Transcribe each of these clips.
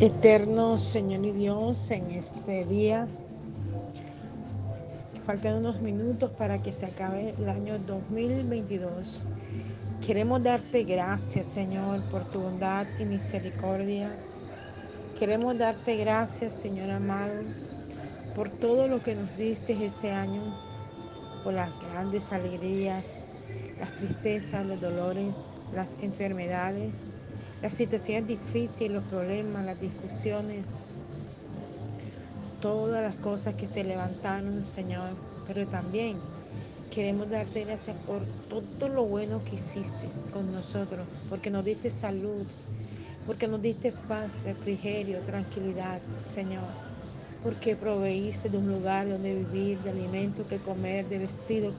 Eterno Señor y Dios, en este día, faltan unos minutos para que se acabe el año 2022. Queremos darte gracias, Señor, por tu bondad y misericordia. Queremos darte gracias, Señor amado, por todo lo que nos diste este año, por las grandes alegrías, las tristezas, los dolores, las enfermedades, las situaciones difíciles, los problemas, las discusiones, todas las cosas que se levantaron, Señor, pero también queremos darte gracias por todo lo bueno que hiciste con nosotros, porque nos diste salud, porque nos diste paz, refrigerio, tranquilidad, Señor, porque proveíste de un lugar donde vivir, de alimento que comer, de vestido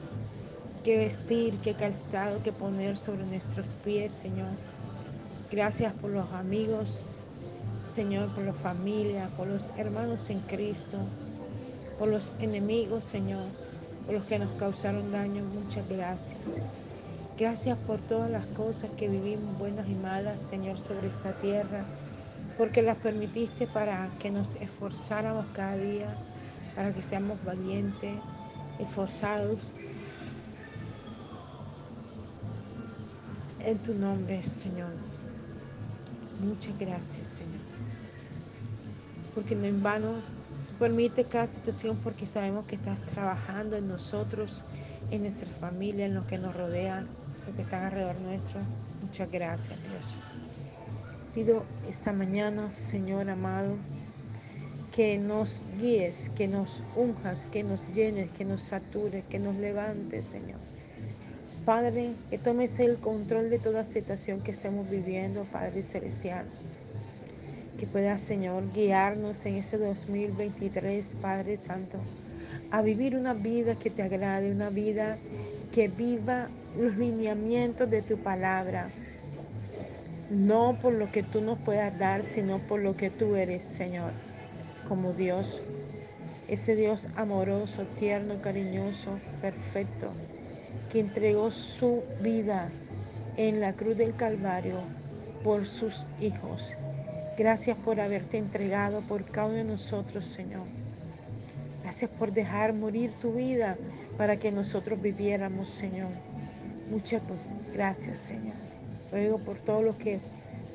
que vestir, que calzado que poner sobre nuestros pies, Señor. Gracias por los amigos Señor, por la familia, por los hermanos en Cristo, por los enemigos, Señor, por los que nos causaron daño. Muchas gracias. Gracias por todas las cosas que vivimos, buenas y malas, Señor, sobre esta tierra, porque las permitiste para que nos esforzáramos cada día, para que seamos valientes, esforzados. En tu nombre, Señor. Muchas gracias, Señor porque no en vano tú permites cada situación porque sabemos que estás trabajando en nosotros, en nuestra familia, en los que nos rodean, los que están alrededor nuestro. Muchas gracias, Dios. Pido esta mañana, Señor amado, que nos guíes, que nos unjas, que nos llenes, que nos satures, que nos levantes, Señor. Padre, que tomes el control de toda situación que estemos viviendo, Padre Celestial que pueda, Señor, guiarnos en este 2023, Padre Santo, a vivir una vida que te agrade, una vida que viva los lineamientos de tu palabra. No por lo que tú nos puedas dar, sino por lo que tú eres, Señor, como Dios. Ese Dios amoroso, tierno, cariñoso, perfecto, que entregó su vida en la cruz del Calvario por sus hijos Gracias por haberte entregado por cada uno de nosotros, Señor. Gracias por dejar morir tu vida para que nosotros viviéramos, Señor. Muchas gracias, Señor. Ruego por todos los que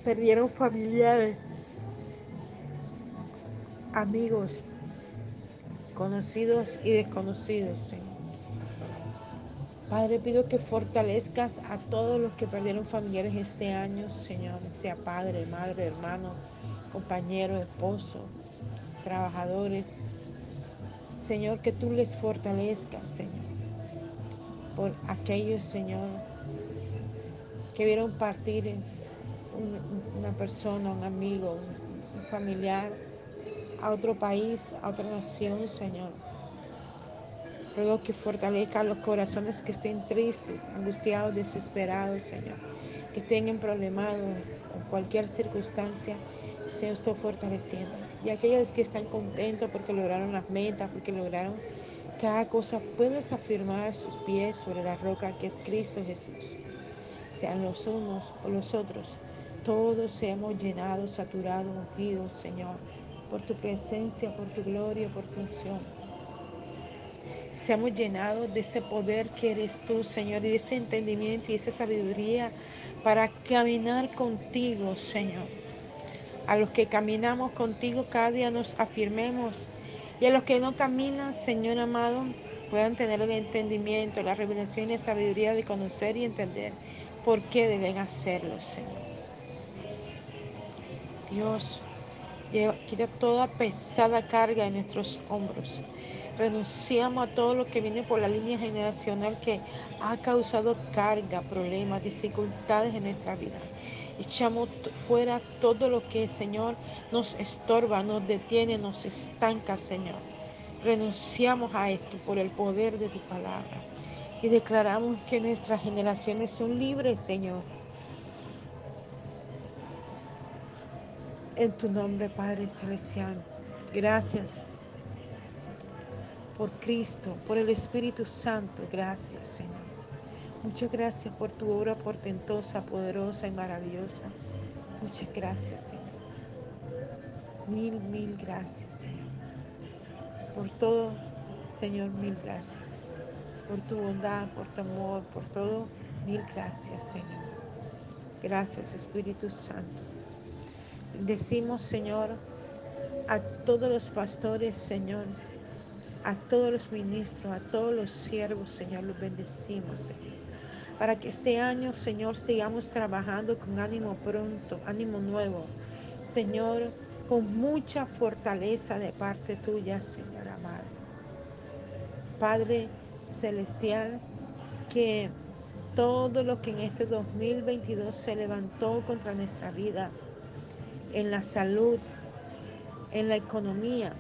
perdieron familiares, amigos, conocidos y desconocidos, Señor. Padre, pido que fortalezcas a todos los que perdieron familiares este año, Señor, sea padre, madre, hermano, compañero, esposo, trabajadores. Señor, que tú les fortalezcas, Señor, por aquellos, Señor, que vieron partir una persona, un amigo, un familiar a otro país, a otra nación, Señor. Ruego que fortalezca los corazones que estén tristes, angustiados, desesperados, Señor. Que estén problemados con cualquier circunstancia, sea usted fortaleciendo. Y aquellos que están contentos porque lograron las metas, porque lograron cada cosa, puedes afirmar sus pies sobre la roca que es Cristo Jesús. Sean los unos o los otros, todos seamos llenados, saturados, ungidos, Señor, por tu presencia, por tu gloria, por tu unción. Seamos llenados de ese poder que eres tú, Señor, y de ese entendimiento y esa sabiduría para caminar contigo, Señor. A los que caminamos contigo cada día nos afirmemos. Y a los que no caminan, Señor amado, puedan tener el entendimiento, la revelación y la sabiduría de conocer y entender por qué deben hacerlo, Señor. Dios, quita toda pesada carga en nuestros hombros Renunciamos a todo lo que viene por la línea generacional que ha causado carga, problemas, dificultades en nuestra vida. Echamos fuera todo lo que, Señor, nos estorba, nos detiene, nos estanca, Señor. Renunciamos a esto por el poder de tu palabra. Y declaramos que nuestras generaciones son libres, Señor. En tu nombre, Padre Celestial. Gracias por Cristo, por el Espíritu Santo. Gracias, Señor. Muchas gracias por tu obra portentosa, poderosa y maravillosa. Muchas gracias, Señor. Mil, mil gracias, Señor. Por todo, Señor, mil gracias. Por tu bondad, por tu amor, por todo, mil gracias, Señor. Gracias, Espíritu Santo. Decimos, Señor, a todos los pastores, Señor, a todos los ministros, a todos los siervos, Señor, los bendecimos, Señor. Para que este año, Señor, sigamos trabajando con ánimo pronto, ánimo nuevo. Señor, con mucha fortaleza de parte tuya, Señor amado. Padre Celestial, que todo lo que en este 2022 se levantó contra nuestra vida, en la salud, en la economía,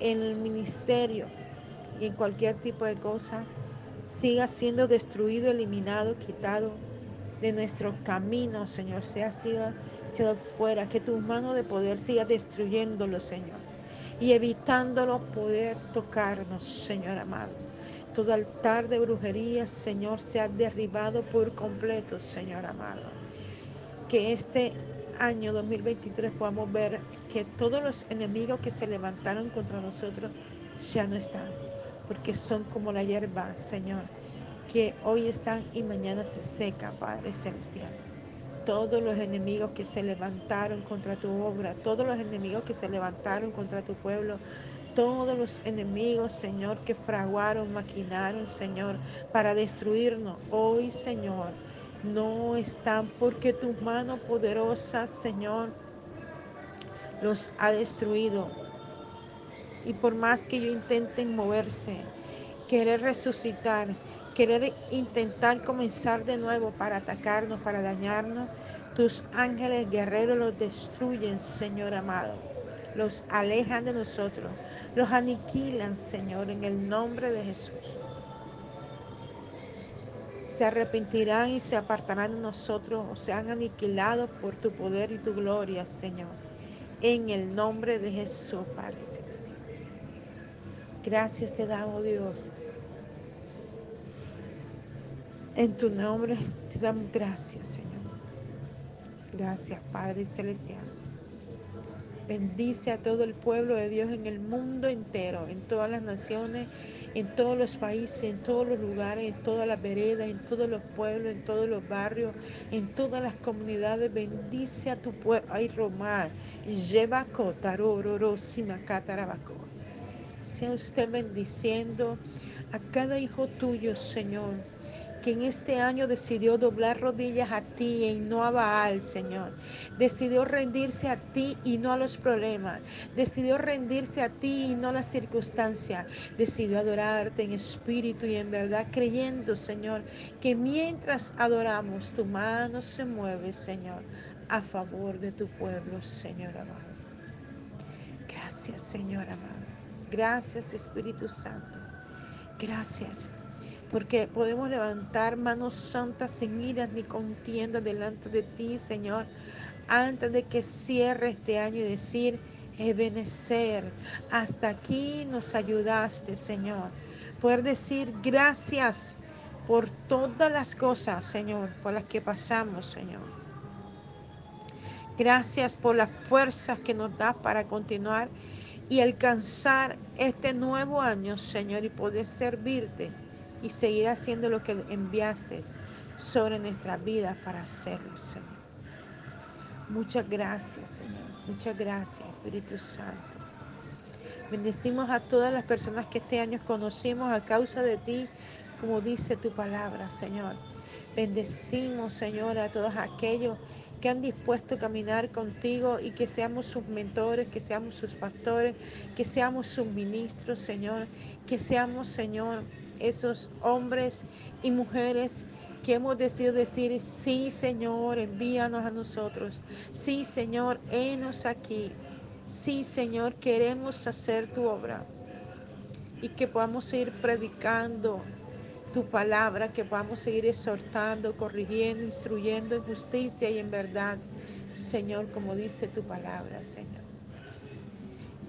en el ministerio y en cualquier tipo de cosa, siga siendo destruido, eliminado, quitado de nuestro camino, Señor, sea siga echado fuera, que tu mano de poder siga destruyéndolo, Señor, y evitándolo poder tocarnos, Señor amado. Todo altar de brujería, Señor, sea derribado por completo, Señor amado. Que este año 2023 podamos ver que todos los enemigos que se levantaron contra nosotros ya no están, porque son como la hierba, Señor, que hoy están y mañana se seca, Padre Celestial. Todos los enemigos que se levantaron contra tu obra, todos los enemigos que se levantaron contra tu pueblo, todos los enemigos, Señor, que fraguaron, maquinaron, Señor, para destruirnos. Hoy, Señor, no están porque tu mano poderosa, Señor, los ha destruido. Y por más que ellos intenten moverse, querer resucitar, querer intentar comenzar de nuevo para atacarnos, para dañarnos, tus ángeles guerreros los destruyen, Señor amado. Los alejan de nosotros, los aniquilan, Señor, en el nombre de Jesús. Se arrepentirán y se apartarán de nosotros o sean aniquilados por tu poder y tu gloria, Señor. En el nombre de Jesús, Padre Celestial. Gracias te damos, Dios. En tu nombre te damos gracias, Señor. Gracias, Padre Celestial. Bendice a todo el pueblo de Dios en el mundo entero, en todas las naciones, en todos los países, en todos los lugares, en todas las veredas, en todos los pueblos, en todos los barrios, en todas las comunidades. Bendice a tu pueblo. Ay, Romar. Lleva cotarororo, simacatarabaco. Sea usted bendiciendo a cada hijo tuyo, Señor que en este año decidió doblar rodillas a ti y no a Baal, Señor. Decidió rendirse a ti y no a los problemas. Decidió rendirse a ti y no a las circunstancias. Decidió adorarte en espíritu y en verdad, creyendo, Señor, que mientras adoramos, tu mano se mueve, Señor, a favor de tu pueblo, Señor amado. Gracias, Señor amado. Gracias, Espíritu Santo. Gracias porque podemos levantar manos santas sin iras ni contienda delante de ti, Señor, antes de que cierre este año y decir, Ebenecer, hasta aquí nos ayudaste, Señor. Poder decir gracias por todas las cosas, Señor, por las que pasamos, Señor. Gracias por las fuerzas que nos das para continuar y alcanzar este nuevo año, Señor, y poder servirte y seguir haciendo lo que enviaste sobre nuestra vida para hacerlo, Señor. Muchas gracias, Señor. Muchas gracias, Espíritu Santo. Bendecimos a todas las personas que este año conocimos a causa de ti, como dice tu palabra, Señor. Bendecimos, Señor, a todos aquellos que han dispuesto a caminar contigo y que seamos sus mentores, que seamos sus pastores, que seamos sus ministros, Señor, que seamos, Señor, esos hombres y mujeres que hemos decidido decir, sí Señor, envíanos a nosotros. Sí Señor, enos aquí. Sí Señor, queremos hacer tu obra. Y que podamos seguir predicando tu palabra, que podamos seguir exhortando, corrigiendo, instruyendo en justicia y en verdad. Señor, como dice tu palabra, Señor.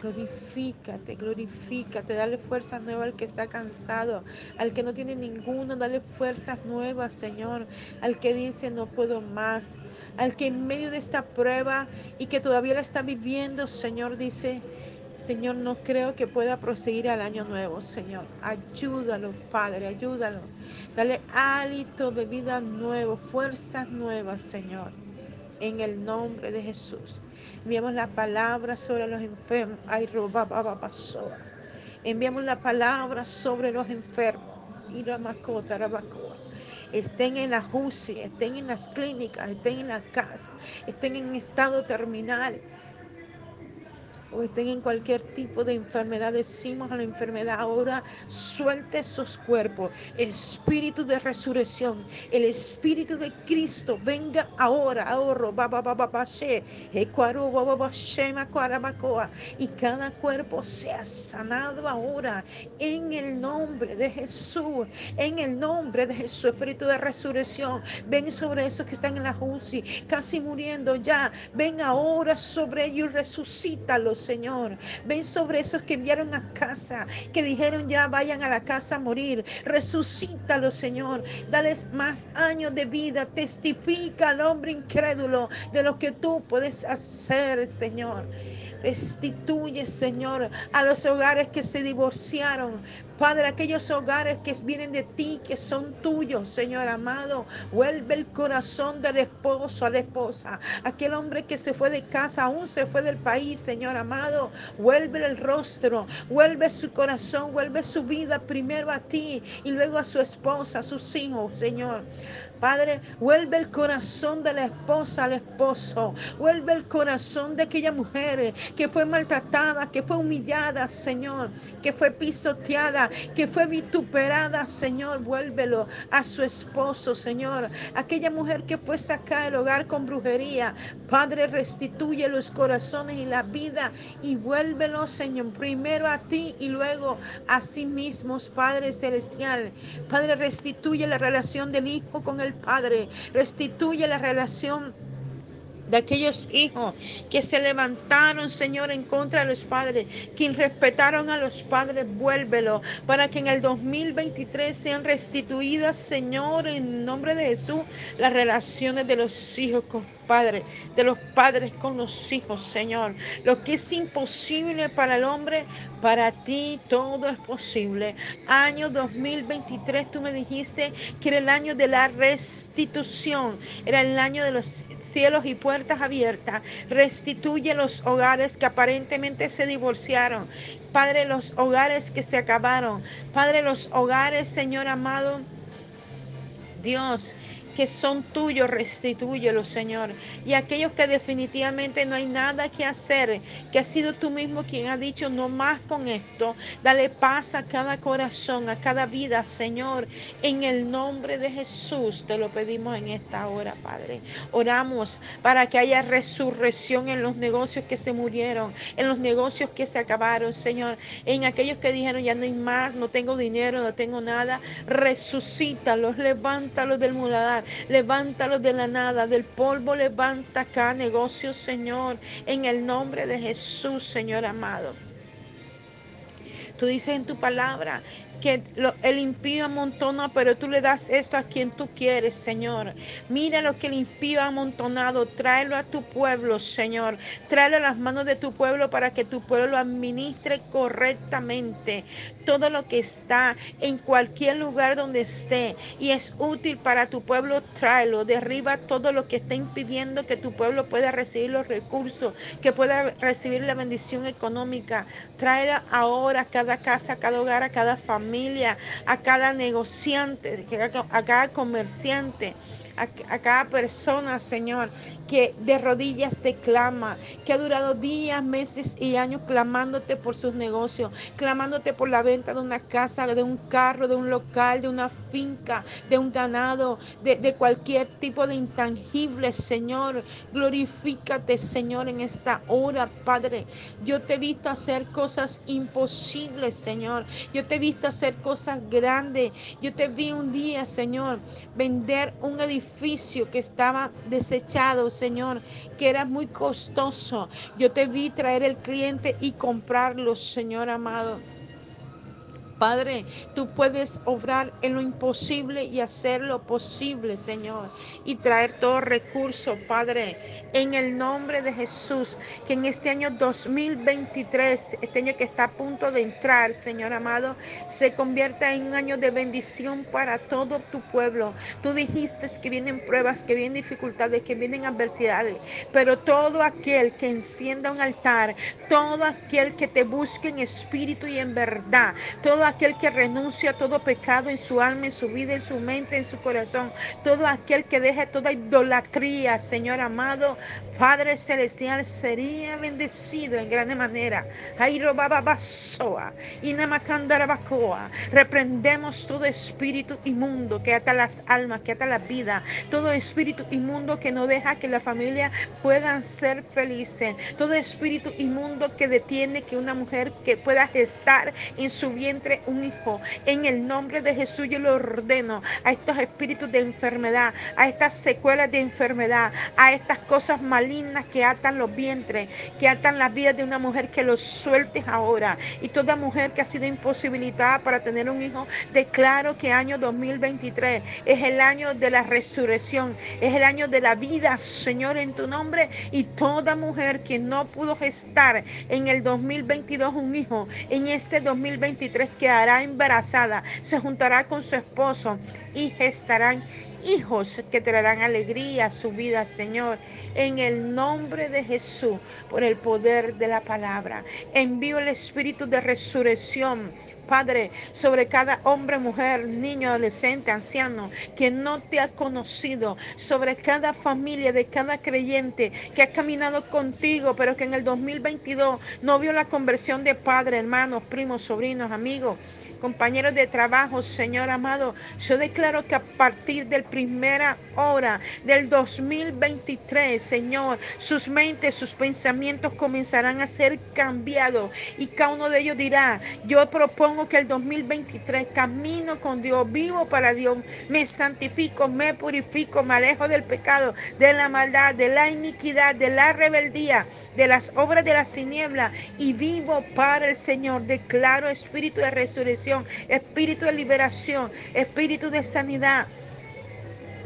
Glorifícate, glorifícate, dale fuerzas nuevas al que está cansado, al que no tiene ninguno, dale fuerzas nuevas, Señor, al que dice no puedo más, al que en medio de esta prueba y que todavía la está viviendo, Señor, dice, Señor, no creo que pueda proseguir al año nuevo, Señor. Ayúdalo, Padre, ayúdalo. Dale hálito de vida nuevo, fuerzas nuevas, Señor. En el nombre de Jesús. Enviamos la palabra sobre los enfermos. Ay, Enviamos la palabra sobre los enfermos. Y la mascota, estén en la UCI, estén en las clínicas, estén en la casa, estén en estado terminal, o estén en cualquier tipo de enfermedad, decimos a la enfermedad ahora, suelte esos cuerpos. Espíritu de resurrección, el Espíritu de Cristo, venga ahora, ahorro, y cada cuerpo sea sanado ahora en el nombre de Jesús, en el nombre de Jesús, Espíritu de resurrección, ven sobre esos que están en la UCI, casi muriendo ya, ven ahora sobre ellos y resucítalos Señor. Ven sobre esos que enviaron a casa, que dijeron ya vayan a la casa a morir. Resucítalo, Señor. Dales más años de vida. Testifica al hombre incrédulo de lo que tú puedes hacer, Señor. Restituye, Señor, a los hogares que se divorciaron. Padre, aquellos hogares que vienen de ti, que son tuyos, Señor amado, vuelve el corazón del esposo a la esposa. Aquel hombre que se fue de casa, aún se fue del país, Señor amado, vuelve el rostro, vuelve su corazón, vuelve su vida primero a ti y luego a su esposa, a sus hijos, Señor. Padre, vuelve el corazón de la esposa al esposo. Vuelve el corazón de aquella mujer que fue maltratada, que fue humillada, Señor, que fue pisoteada, que fue vituperada, Señor. Vuélvelo a su esposo, Señor. Aquella mujer que fue sacada del hogar con brujería. Padre, restituye los corazones y la vida y vuélvelo, Señor, primero a ti y luego a sí mismos, Padre Celestial. Padre, restituye la relación del Hijo con el Padre. Restituye la relación de aquellos hijos que se levantaron, Señor, en contra de los padres, que respetaron a los padres, vuélvelo, para que en el 2023 sean restituidas, Señor, en nombre de Jesús, las relaciones de los hijos con Padre, de los padres con los hijos, Señor. Lo que es imposible para el hombre, para ti todo es posible. Año 2023, tú me dijiste que era el año de la restitución, era el año de los cielos y puertas abiertas. Restituye los hogares que aparentemente se divorciaron. Padre, los hogares que se acabaron. Padre, los hogares, Señor amado. Dios, que son tuyos, restitúyelos, Señor. Y aquellos que definitivamente no hay nada que hacer, que ha sido tú mismo quien ha dicho no más con esto, dale paz a cada corazón, a cada vida, Señor. En el nombre de Jesús te lo pedimos en esta hora, Padre. Oramos para que haya resurrección en los negocios que se murieron, en los negocios que se acabaron, Señor. En aquellos que dijeron ya no hay más, no tengo dinero, no tengo nada, resucítalos, levántalos del muladar, Levántalos de la nada, del polvo levanta acá negocio, Señor, en el nombre de Jesús, Señor amado. Tú dices en tu palabra que el impío amontona, pero tú le das esto a quien tú quieres, Señor. Mira lo que el impío ha amontonado, tráelo a tu pueblo, Señor. Tráelo a las manos de tu pueblo para que tu pueblo lo administre correctamente. Todo lo que está en cualquier lugar donde esté y es útil para tu pueblo, tráelo. Derriba todo lo que está impidiendo que tu pueblo pueda recibir los recursos, que pueda recibir la bendición económica. Tráela ahora a cada casa, a cada hogar, a cada familia familia, a cada negociante, a cada comerciante, a, cada persona, Señor, que de rodillas te clama, que ha durado días, meses y años clamándote por sus negocios, clamándote por la venta de una casa, de un carro, de un local, de una finca, de un ganado, de, de cualquier tipo de intangible, Señor. Glorifícate, Señor, en esta hora, Padre. Yo te he visto hacer cosas imposibles, Señor. Yo te he visto hacer cosas grandes. Yo te vi un día, Señor, vender un edificio que estaba desechado, Señor, que era muy costoso. Yo te vi traer el cliente y comprarlo, Señor amado. Padre, tú puedes obrar en lo imposible y hacer lo posible, Señor, y traer todo recurso, Padre, en el nombre de Jesús, que en este año 2023, este año que está a punto de entrar, Señor amado, se convierta en un año de bendición para todo tu pueblo. Tú dijiste que vienen pruebas, que vienen dificultades, que vienen adversidades, pero todo aquel que encienda un altar, todo aquel que te busque en espíritu y en verdad, todo aquel que renuncia a todo pecado en su alma, en su vida, en su mente, en su corazón, todo aquel que deje toda idolatría, Señor amado, Padre Celestial, sería bendecido en grande manera. Ahí robaba basoa y bacoa. Reprendemos todo espíritu inmundo que ata las almas, que ata la vida, todo espíritu inmundo que no deja que la familia puedan ser felices, todo espíritu inmundo que detiene que una mujer que pueda gestar en su vientre un hijo. En el nombre de Jesús yo lo ordeno a estos espíritus de enfermedad, a estas secuelas de enfermedad, a estas cosas que atan los vientres, que atan las vidas de una mujer, que los sueltes ahora. Y toda mujer que ha sido imposibilitada para tener un hijo, declaro que año 2023 es el año de la resurrección, es el año de la vida, Señor, en tu nombre. Y toda mujer que no pudo gestar en el 2022 un hijo, en este 2023 que quedará embarazada, se juntará con su esposo y gestarán hijos que traerán alegría a su vida, Señor, en el nombre de Jesús, por el poder de la palabra. Envío el espíritu de resurrección Padre, sobre cada hombre, mujer, niño, adolescente, anciano que no te ha conocido, sobre cada familia de cada creyente que ha caminado contigo, pero que en el 2022 no vio la conversión de padre, hermanos, primos, sobrinos, amigos compañeros de trabajo, Señor amado, yo declaro que a partir del primera hora del 2023, Señor, sus mentes, sus pensamientos comenzarán a ser cambiados y cada uno de ellos dirá, yo propongo que el 2023 camino con Dios, vivo para Dios, me santifico, me purifico, me alejo del pecado, de la maldad, de la iniquidad, de la rebeldía, de las obras de las tinieblas y vivo para el Señor. Declaro espíritu de resurrección espíritu de liberación, espíritu de sanidad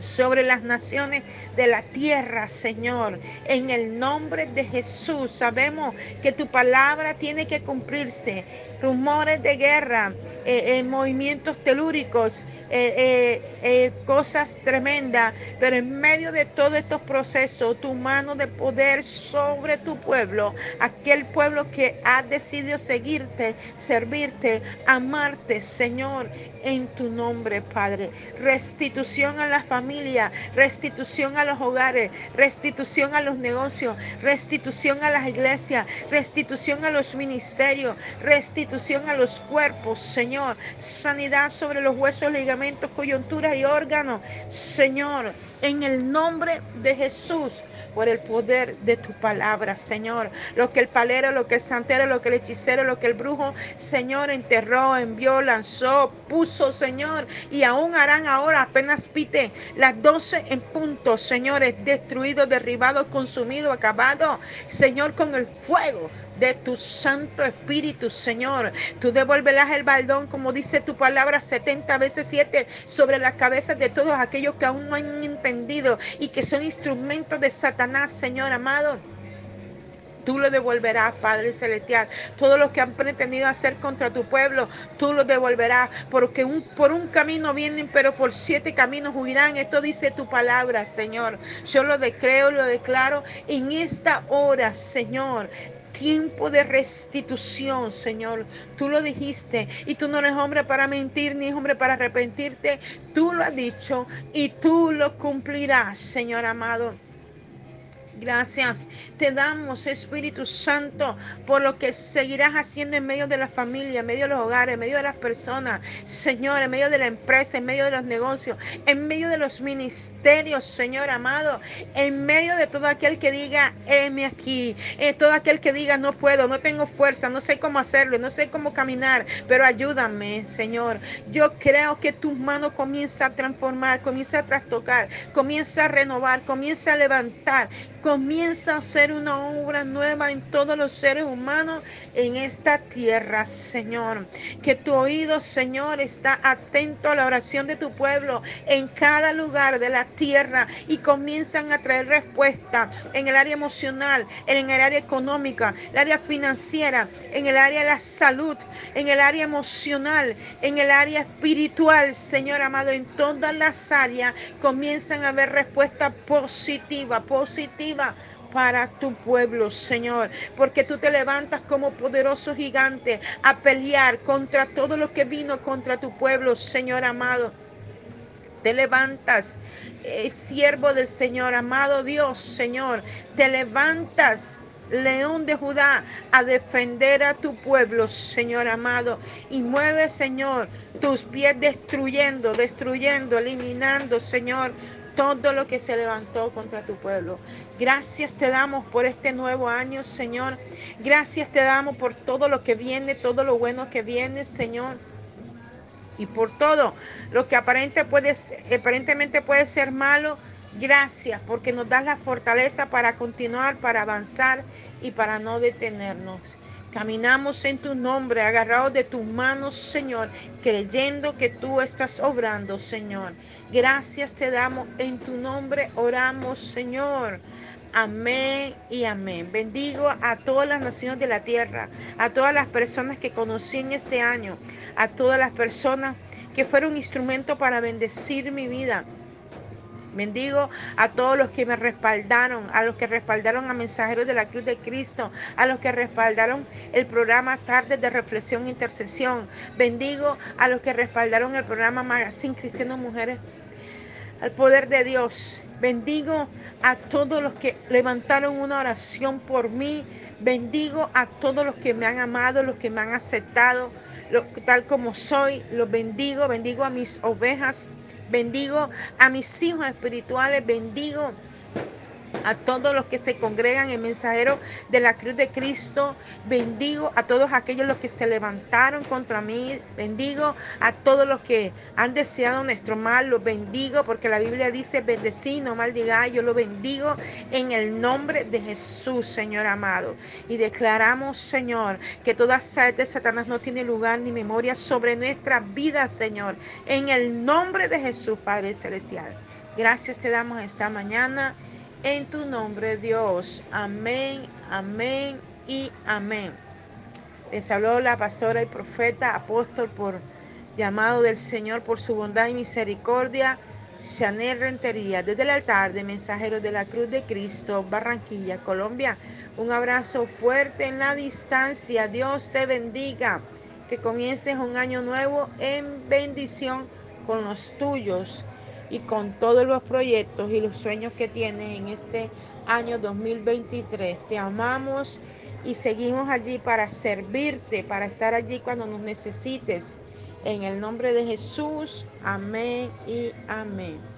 sobre las naciones de la tierra, Señor. En el nombre de Jesús, sabemos que tu palabra tiene que cumplirse. Rumores de guerra, eh, eh, movimientos telúricos, eh, cosas tremendas, pero en medio de todos estos procesos, tu mano de poder sobre tu pueblo, aquel pueblo que ha decidido seguirte, servirte, amarte, Señor, en tu nombre, Padre. Restitución a la familia restitución a los hogares, restitución a los negocios, restitución a las iglesias, restitución a los ministerios, restitución a los cuerpos, Señor, sanidad sobre los huesos, ligamentos, coyunturas y órganos, Señor en el nombre de Jesús, por el poder de tu palabra, Señor. Lo que el palero, lo que el santero, lo que el hechicero, lo que el brujo, Señor, enterró, envió, lanzó, puso, Señor, y aún harán ahora, apenas pite las doce en punto, Señor, destruido, derribado, consumido, acabado, Señor, con el fuego de tu Santo Espíritu, Señor. Tú devolverás el baldón, como dice tu palabra, 70 veces 7 sobre las cabezas de todos aquellos que aún no han entendido y que son instrumentos de Satanás, Señor amado. Tú lo devolverás, Padre Celestial. Todo lo que han pretendido hacer contra tu pueblo, tú lo devolverás. Porque un, por un camino vienen, pero por siete caminos huirán. Esto dice tu palabra, Señor. Yo lo decreo, lo declaro en esta hora, Señor tiempo de restitución, Señor. Tú lo dijiste y tú no eres hombre para mentir ni hombre para arrepentirte. Tú lo has dicho y tú lo cumplirás, Señor amado. Gracias. Te damos, Espíritu Santo, por lo que seguirás haciendo en medio de la familia, en medio de los hogares, en medio de las personas, Señor, en medio de la empresa, en medio de los negocios, en medio de los ministerios, Señor amado, en medio de todo aquel que diga, heme aquí, en todo aquel que diga, no puedo, no tengo fuerza, no sé cómo hacerlo, no sé cómo caminar, pero ayúdame, Señor. Yo creo que tu mano comienza a transformar, comienza a trastocar, comienza a renovar, comienza a levantar Comienza a hacer una obra nueva en todos los seres humanos en esta tierra, Señor. Que tu oído, Señor, está atento a la oración de tu pueblo en cada lugar de la tierra y comienzan a traer respuesta en el área emocional, en el área económica, el área financiera, en el área de la salud, en el área emocional, en el área espiritual, Señor amado, en todas las áreas comienzan a haber respuesta positiva, positiva para tu pueblo, Señor, porque tú te levantas como poderoso gigante a pelear contra todo lo que vino contra tu pueblo, Señor amado. Te levantas, eh, siervo del Señor, amado Dios, Señor. Te levantas, león de Judá, a defender a tu pueblo, Señor amado. Y mueve, Señor, tus pies destruyendo, destruyendo, eliminando, Señor, todo lo que se levantó contra tu pueblo. Gracias te damos por este nuevo año, Señor. Gracias te damos por todo lo que viene, todo lo bueno que viene, Señor. Y por todo lo que aparente puede, aparentemente puede ser malo. Gracias porque nos das la fortaleza para continuar, para avanzar y para no detenernos. Caminamos en tu nombre, agarrados de tus manos, Señor, creyendo que tú estás obrando, Señor. Gracias te damos en tu nombre, oramos, Señor. Amén y amén. Bendigo a todas las naciones de la tierra, a todas las personas que conocí en este año, a todas las personas que fueron instrumento para bendecir mi vida. Bendigo a todos los que me respaldaron, a los que respaldaron a Mensajeros de la Cruz de Cristo, a los que respaldaron el programa Tardes de Reflexión e Intercesión. Bendigo a los que respaldaron el programa Magazine Cristiano Mujeres al poder de Dios. Bendigo a todos los que levantaron una oración por mí. Bendigo a todos los que me han amado, los que me han aceptado, tal como soy. Los bendigo, bendigo a mis ovejas Bendigo a mis hijos espirituales, bendigo a todos los que se congregan en mensajero de la cruz de Cristo. Bendigo a todos aquellos los que se levantaron contra mí. Bendigo a todos los que han deseado nuestro mal. Los bendigo porque la Biblia dice bendecí, no maldigáis. Yo lo bendigo en el nombre de Jesús, Señor amado. Y declaramos, Señor, que toda saeta de Satanás no tiene lugar ni memoria sobre nuestra vida, Señor. En el nombre de Jesús, Padre Celestial. Gracias te damos esta mañana en tu nombre, Dios. Amén, amén y amén. Les habló la pastora y profeta, apóstol por llamado del Señor por su bondad y misericordia. Chanel Rentería, desde el altar de Mensajeros de la Cruz de Cristo, Barranquilla, Colombia. Un abrazo fuerte en la distancia. Dios te bendiga. Que comiences un año nuevo en bendición con los tuyos y con todos los proyectos y los sueños que tienes en este año 2023. Te amamos y seguimos allí para servirte, para estar allí cuando nos necesites. En el nombre de Jesús, amén y amén.